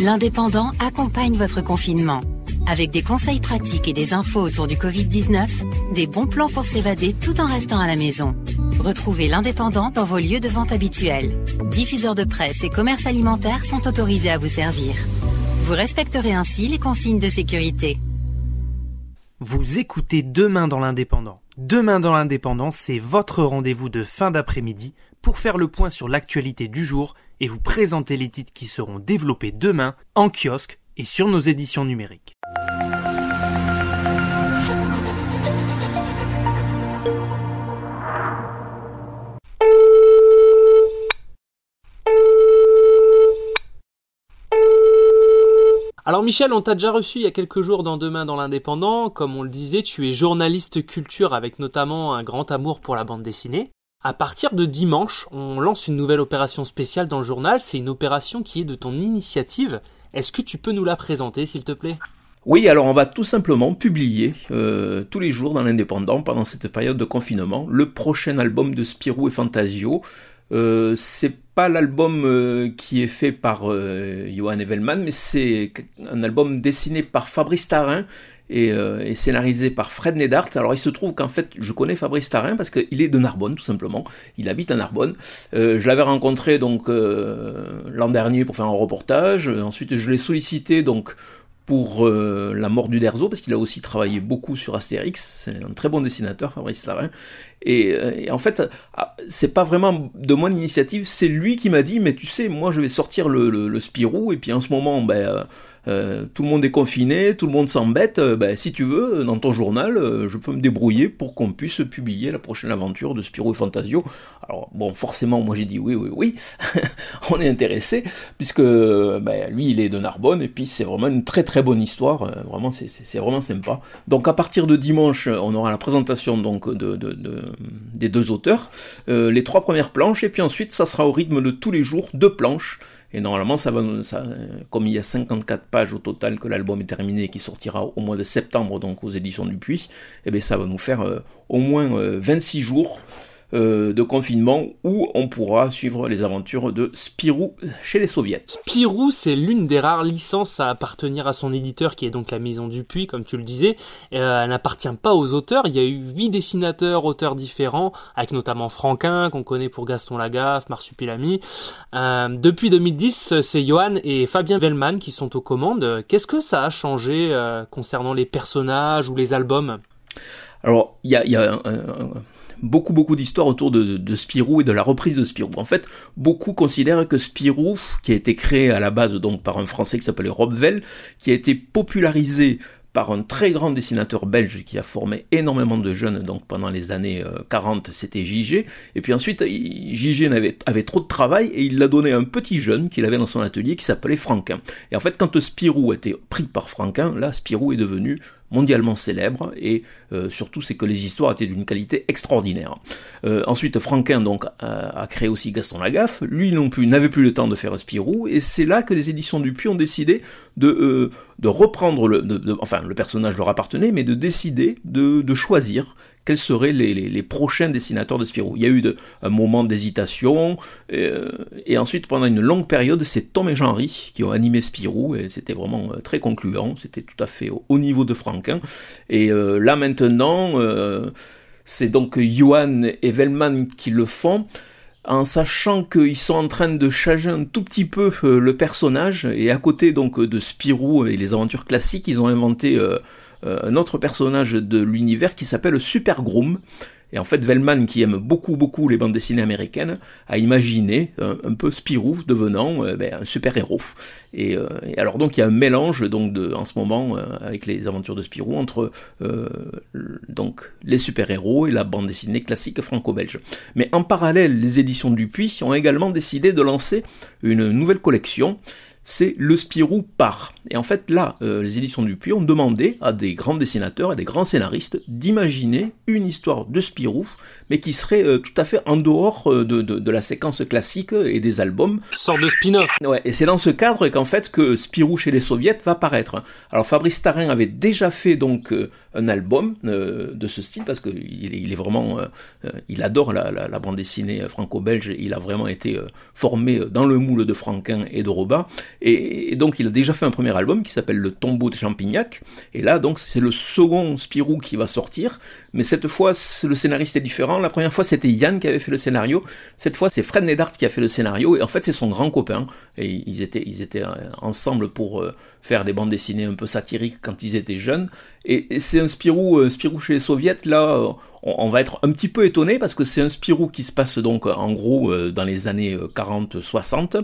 L'Indépendant accompagne votre confinement. Avec des conseils pratiques et des infos autour du Covid-19, des bons plans pour s'évader tout en restant à la maison. Retrouvez l'Indépendant dans vos lieux de vente habituels. Diffuseurs de presse et commerces alimentaires sont autorisés à vous servir. Vous respecterez ainsi les consignes de sécurité. Vous écoutez Demain dans l'Indépendant. Demain dans l'Indépendant, c'est votre rendez-vous de fin d'après-midi pour faire le point sur l'actualité du jour et vous présenter les titres qui seront développés demain en kiosque et sur nos éditions numériques. Alors Michel, on t'a déjà reçu il y a quelques jours dans Demain dans l'Indépendant. Comme on le disait, tu es journaliste culture avec notamment un grand amour pour la bande dessinée. À partir de dimanche, on lance une nouvelle opération spéciale dans le journal. C'est une opération qui est de ton initiative. Est-ce que tu peux nous la présenter, s'il te plaît? Oui, alors on va tout simplement publier euh, tous les jours dans l'Indépendant pendant cette période de confinement le prochain album de Spirou et Fantasio. Euh, c'est pas l'album euh, qui est fait par Johan Evelman, mais c'est un album dessiné par Fabrice Tarin et, et, scénarisé par Fred Nedart. Alors il se trouve qu'en fait je connais Fabrice Tarin parce qu'il est de Narbonne tout simplement. Il habite à Narbonne. je l'avais rencontré donc l'an dernier pour faire un reportage. Ensuite je l'ai sollicité donc pour euh, La mort du Derzo, parce qu'il a aussi travaillé beaucoup sur Astérix. C'est un très bon dessinateur, Fabrice Larin. Et, euh, en fait, ah, c'est pas vraiment de mon initiative, c'est lui qui m'a dit, mais tu sais, moi je vais sortir le, le Spirou, et puis en ce moment, ben, euh, tout le monde est confiné, tout le monde s'embête, euh, ben, si tu veux, dans ton journal, euh, je peux me débrouiller pour qu'on puisse publier la prochaine aventure de Spirou et Fantasio. Alors bon, forcément, moi j'ai dit oui, oui, oui, on est intéressé, puisque ben, lui, il est de Narbonne, et puis c'est vraiment une très très bonne histoire, vraiment c'est vraiment sympa. Donc à partir de dimanche, on aura la présentation donc de, de, de des deux auteurs, les trois premières planches, et puis ensuite ça sera au rythme de tous les jours, deux planches, et normalement, ça va, ça, comme il y a 54 pages au total que l'album est terminé et qui sortira au mois de septembre, donc aux éditions du Puy, eh bien, ça va nous faire euh, au moins 26 euh, jours euh, de confinement où on pourra suivre les aventures de Spirou chez les soviets. Spirou, c'est l'une des rares licences à appartenir à son éditeur qui est donc la Maison du Puy, comme tu le disais. Euh, elle n'appartient pas aux auteurs. Il y a eu huit dessinateurs, auteurs différents, avec notamment Franquin, qu'on connaît pour Gaston Lagaffe, Marsupilami. Euh, depuis 2010, c'est Johan et Fabien Vellman qui sont aux commandes. Qu'est-ce que ça a changé euh, concernant les personnages ou les albums? Alors, il y a, y a un, beaucoup beaucoup d'histoires autour de, Spirou et de la reprise de Spirou. En fait, beaucoup considèrent que Spirou, qui a été créé à la base donc par un Français qui s'appelait Rob Vell, qui a été popularisé par un très grand dessinateur belge qui a formé énormément de jeunes donc pendant les années 40 euh, c'était JG et puis ensuite JG avait, avait trop de travail et il l'a donné à un petit jeune qu'il avait dans son atelier qui s'appelait Franquin et en fait quand Spirou a été pris par Franquin là Spirou est devenu mondialement célèbre et euh, surtout c'est que les histoires étaient d'une qualité extraordinaire. Euh, ensuite Franquin donc a, créé aussi Gaston Lagaffe, lui non plus n'avait plus le temps de faire Spirou et c'est là que les éditions Dupuis ont décidé de, euh, de reprendre le, enfin le personnage leur appartenait mais de décider de, de choisir quels seraient les, prochains dessinateurs de Spirou. Il y a eu un moment d'hésitation, euh, et ensuite pendant une longue période, c'est Tom et Jean-Ry qui ont animé Spirou, et c'était vraiment euh, très concluant, c'était tout à fait au, niveau de Franquin. Et euh, là maintenant, c'est donc Johan et Vellman qui le font en sachant qu'ils sont en train de changer un tout petit peu le personnage, et à côté donc de Spirou et les aventures classiques, ils ont inventé un autre personnage de l'univers qui s'appelle Super Groom. Et en fait, Vellman, qui aime beaucoup, beaucoup les bandes dessinées américaines, a imaginé un, peu Spirou devenant euh, ben, un super-héros. Euh, et, alors donc, il y a un mélange donc de, en ce moment avec les aventures de Spirou entre donc les super-héros et la bande dessinée classique franco-belge. Mais en parallèle, les éditions Dupuis ont également décidé de lancer une nouvelle collection c'est le Spirou par. Et en fait, là, euh, les éditions Dupuis ont demandé à des grands dessinateurs et des grands scénaristes d'imaginer une histoire de Spirou, mais qui serait euh, tout à fait en dehors euh, de, de, la séquence classique et des albums. Sorte de spin-off. Ouais, et c'est dans ce cadre qu'en fait que Spirou chez les soviets va paraître. Alors Fabrice Tarin avait déjà fait donc un album de ce style parce qu'il il est vraiment, il adore la, bande dessinée franco-belge. Il a vraiment été formé dans le moule de Franquin et de Robin. Et, donc il a déjà fait un premier album qui s'appelle Le tombeau de Champignac. Et là donc c'est le second Spirou qui va sortir. Mais cette fois le scénariste est différent. La première fois c'était Yann qui avait fait le scénario. Cette fois c'est Fred Nedart qui a fait le scénario. Et en fait c'est son grand copain. Et ils étaient, ils étaient euh, ensemble pour euh, faire des bandes dessinées un peu satiriques quand ils étaient jeunes. Et, c'est un Spirou, euh, Spirou chez les soviets. Là on, va être un petit peu étonné parce que c'est un Spirou qui se passe donc en gros dans les années 40-60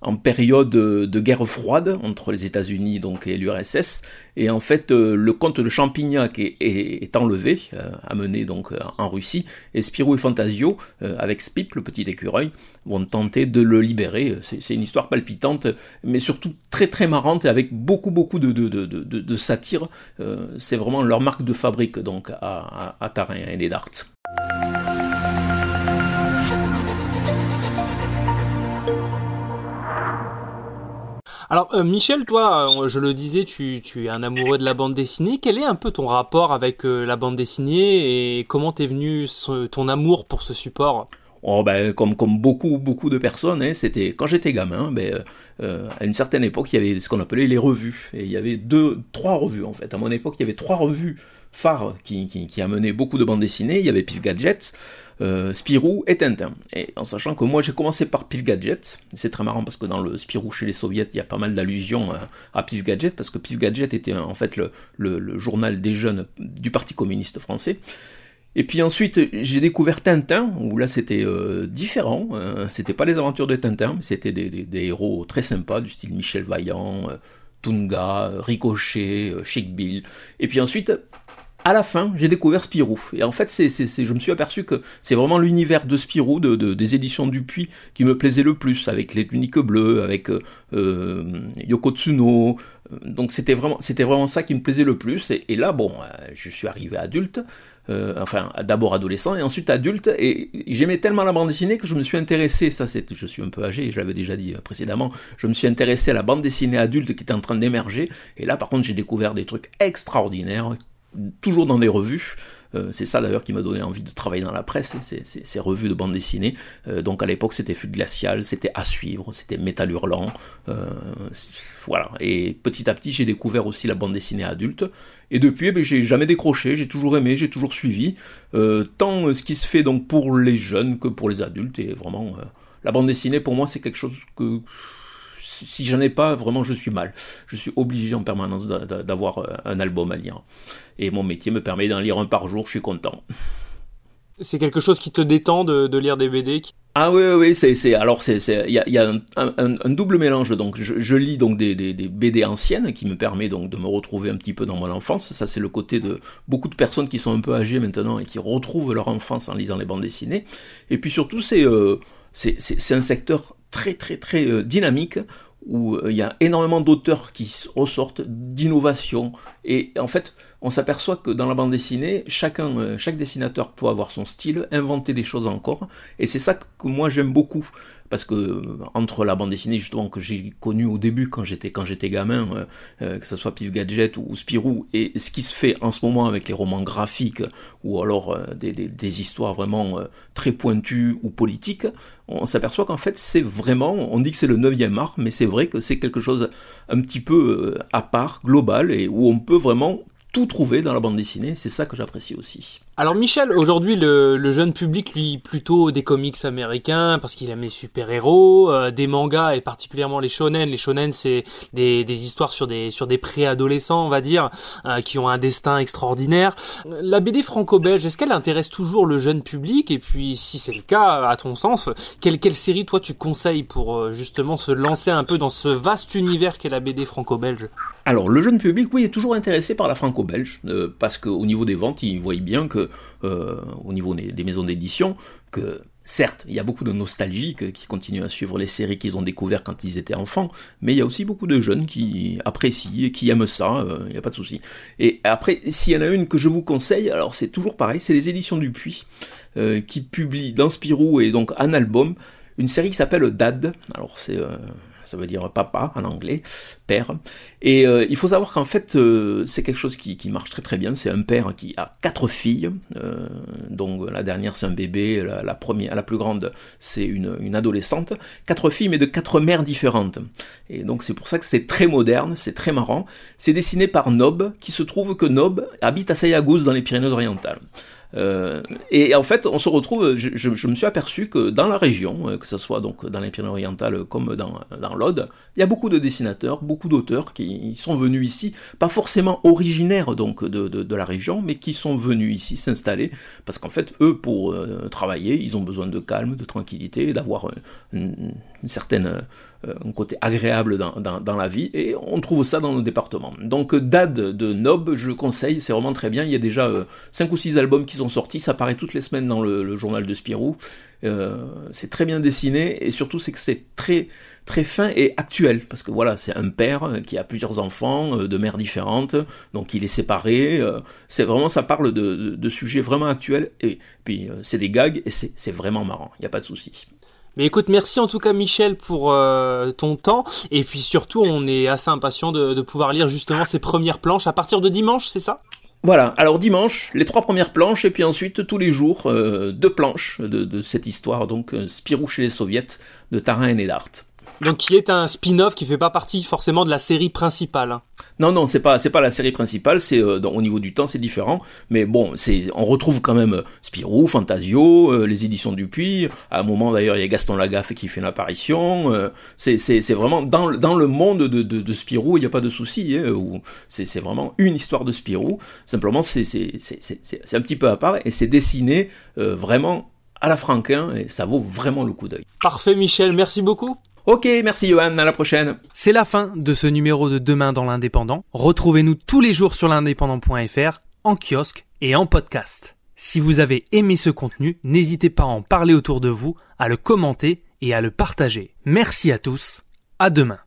en période de guerre froide entre les États-Unis donc et l'URSS et en fait euh, le comte de Champignac est, est, enlevé euh, amené donc euh, en Russie et Spirou et Fantasio avec Spip le petit écureuil vont tenter de le libérer. C'est une histoire palpitante mais surtout très très marrante et avec beaucoup beaucoup de, de, de, de, satire. C'est vraiment leur marque de fabrique donc à, à, Tarin et des Darts. Alors euh, Michel, toi, euh, je le disais, tu, tu, es un amoureux de la bande dessinée. Quel est un peu ton rapport avec euh, la bande dessinée et comment t'es venu ton amour pour ce support? Oh ben comme beaucoup beaucoup de personnes, hein, c'était quand j'étais gamin, ben à une certaine époque il y avait ce qu'on appelait les revues et il y avait deux trois revues en fait. À mon époque il y avait trois revues phares qui qui, qui amenaient beaucoup de bandes dessinées. Il y avait Pif Gadget, euh, Spirou et Tintin. Et en sachant que moi j'ai commencé par Pif Gadget, c'est très marrant parce que dans le Spirou chez les soviets, il y a pas mal d'allusions à, Pif Gadget, parce que Pif Gadget était en fait le, journal des jeunes du Parti communiste français. Et puis ensuite, j'ai découvert Tintin, où là c'était euh, différent. Euh, c'était pas les aventures de Tintin, c'était des, des, héros très sympas, du style Michel Vaillant, Tunga, Ricochet, Chic Bill. Et puis ensuite, à la fin, j'ai découvert Spirou. Et en fait, c'est, je me suis aperçu que c'est vraiment l'univers de Spirou, de, des éditions Dupuis, qui me plaisait le plus, avec les tuniques bleues, avec euh, euh Yoko Tsuno. Donc c'était vraiment, c'était vraiment ça qui me plaisait le plus. Et, là, bon, euh, je suis arrivé adulte, euh, enfin d'abord adolescent et ensuite adulte, et j'aimais tellement la bande dessinée que je me suis intéressé, ça c'est, je suis un peu âgé, je l'avais déjà dit précédemment, je me suis intéressé à la bande dessinée adulte qui était en train d'émerger. Et là, par contre, j'ai découvert des trucs extraordinaires toujours dans des revues. Euh, c'est ça d'ailleurs qui m'a donné envie de travailler dans la presse, hein, ces, revues de bande dessinée. Euh, donc à l'époque c'était Fugue Glacial, c'était À Suivre, c'était Métal Hurlant. Euh, voilà. Et petit à petit j'ai découvert aussi la bande dessinée adulte. Et depuis, eh ben, j'ai jamais décroché, j'ai toujours aimé, j'ai toujours suivi. tant ce qui se fait donc pour les jeunes que pour les adultes. Et vraiment, la bande dessinée pour moi c'est quelque chose que si j'en ai pas, vraiment, je suis mal. Je suis obligé en permanence d'avoir euh, un album à lire. Et mon métier me permet d'en lire un par jour, je suis content. C'est quelque chose qui te détend de, lire des BD Ah oui, oui, c'est, alors c'est, il y a, un, double mélange. Donc, je, lis donc des, BD anciennes qui me permet donc de me retrouver un petit peu dans mon enfance. Ça, c'est le côté de beaucoup de personnes qui sont un peu âgées maintenant et qui retrouvent leur enfance en lisant les bandes dessinées. Et puis surtout, c'est, euh, c'est, un secteur très, très, très euh, dynamique où euh, il y a énormément d'auteurs qui ressortent, d'innovation. Et en fait, on s'aperçoit que dans la bande dessinée, chacun, euh, chaque dessinateur peut avoir son style, inventer des choses encore. Et c'est ça que moi j'aime beaucoup parce que euh, entre la bande dessinée justement que j'ai connue au début quand j'étais quand j'étais gamin, euh, euh, que ce soit Pif Gadget ou, Spirou, et ce qui se fait en ce moment avec les romans graphiques ou alors des, des, histoires vraiment très pointues ou politiques, on s'aperçoit qu'en fait c'est vraiment, on dit que c'est le neuvième art, mais c'est vrai que c'est quelque chose un petit peu à part, global, et où on peut vraiment tout trouver dans la bande dessinée, c'est ça que j'apprécie aussi. Alors Michel, aujourd'hui le, jeune public lui plutôt des comics américains parce qu'il aime les super-héros, euh, des mangas et particulièrement les shonen. Les shonen c'est des, histoires sur des sur des préadolescents, on va dire, euh, qui ont un destin extraordinaire. La BD franco-belge, est-ce qu'elle intéresse toujours le jeune public? Et puis si c'est le cas, à ton sens, quelle quelle série toi tu conseilles pour euh, justement se lancer un peu dans ce vaste univers qu'est la BD franco-belge? Alors le jeune public, oui, est toujours intéressé par la franco-belge parce qu'au niveau des ventes, il voit bien que euh, au niveau des, maisons d'édition que certes, il y a beaucoup de nostalgiques qui continuent à suivre les séries qu'ils ont découvertes quand ils étaient enfants, mais il y a aussi beaucoup de jeunes qui apprécient et qui aiment ça, euh, il n'y a pas de souci. Et après, s'il y en a une que je vous conseille, alors c'est toujours pareil, c'est les éditions du Puy, euh, qui publient dans Spirou et donc un album, une série qui s'appelle Dad. Alors c'est ça veut dire papa en anglais, père. Et euh, il faut savoir qu'en fait, euh, c'est quelque chose qui, marche très très bien. C'est un père qui a quatre filles, euh, donc la dernière c'est un bébé, la, la, première, la plus grande c'est une, une, adolescente. Quatre filles mais de quatre mères différentes. Et donc c'est pour ça que c'est très moderne, c'est très marrant. C'est dessiné par Nob, qui se trouve que Nob habite à Sayagouz dans les Pyrénées-Orientales. Euh, et en fait, on se retrouve, je, me suis aperçu que dans la région, euh, que ce soit donc dans les Pyrénées-Orientales comme dans, dans l'Aude, il y a beaucoup de dessinateurs, beaucoup d'auteurs qui sont venus ici, pas forcément originaires donc de, de, la région, mais qui sont venus ici s'installer, parce qu'en fait, eux, pour euh, travailler, ils ont besoin de calme, de tranquillité, d'avoir une, une, certaine un côté agréable dans, dans, dans, la vie, et on trouve ça dans nos départements. Donc Dad de Nob, je conseille, c'est vraiment très bien, il y a déjà euh, 5 ou 6 albums qui sont sortis, ça paraît toutes les semaines dans le, journal de Spirou, euh, c'est très bien dessiné, et surtout c'est que c'est très très fin et actuel, parce que voilà, c'est un père qui a plusieurs enfants euh, de mères différentes, donc il est séparé, euh, c'est vraiment, ça parle de, sujets vraiment actuels, et puis euh, c'est des gags, et c'est vraiment marrant, il n'y a pas de souci. Mais écoute, merci en tout cas Michel pour euh, ton temps. Et puis surtout, on est assez impatient de, de, pouvoir lire justement ces premières planches à partir de dimanche, c'est ça? Voilà, alors dimanche, les trois premières planches, et puis ensuite tous les jours, euh, deux planches de, cette histoire, donc euh, Spirou chez les soviets de Tarin et Nedart. Donc qui est un spin-off qui fait pas partie forcément de la série principale. Non non, c'est pas c'est pas la série principale, c'est euh, au niveau du temps c'est différent, mais bon, c'est on retrouve quand même euh, Spirou, Fantasio, euh, les éditions Dupuis, à un moment d'ailleurs, il y a Gaston Lagaffe qui fait une apparition, euh, c'est vraiment dans dans le monde de de, de Spirou, il n'y a pas de souci hein, c'est c'est vraiment une histoire de Spirou, simplement c'est c'est c'est c'est un petit peu à part et c'est dessiné vraiment à la Franquin et ça vaut vraiment le coup d'œil. Parfait Michel, merci beaucoup. Ok, merci Johan, à la prochaine. C'est la fin de ce numéro de Demain dans l'Indépendant. Retrouvez-nous tous les jours sur l'indépendant.fr, en kiosque et en podcast. Si vous avez aimé ce contenu, n'hésitez pas à en parler autour de vous, à le commenter et à le partager. Merci à tous, à demain.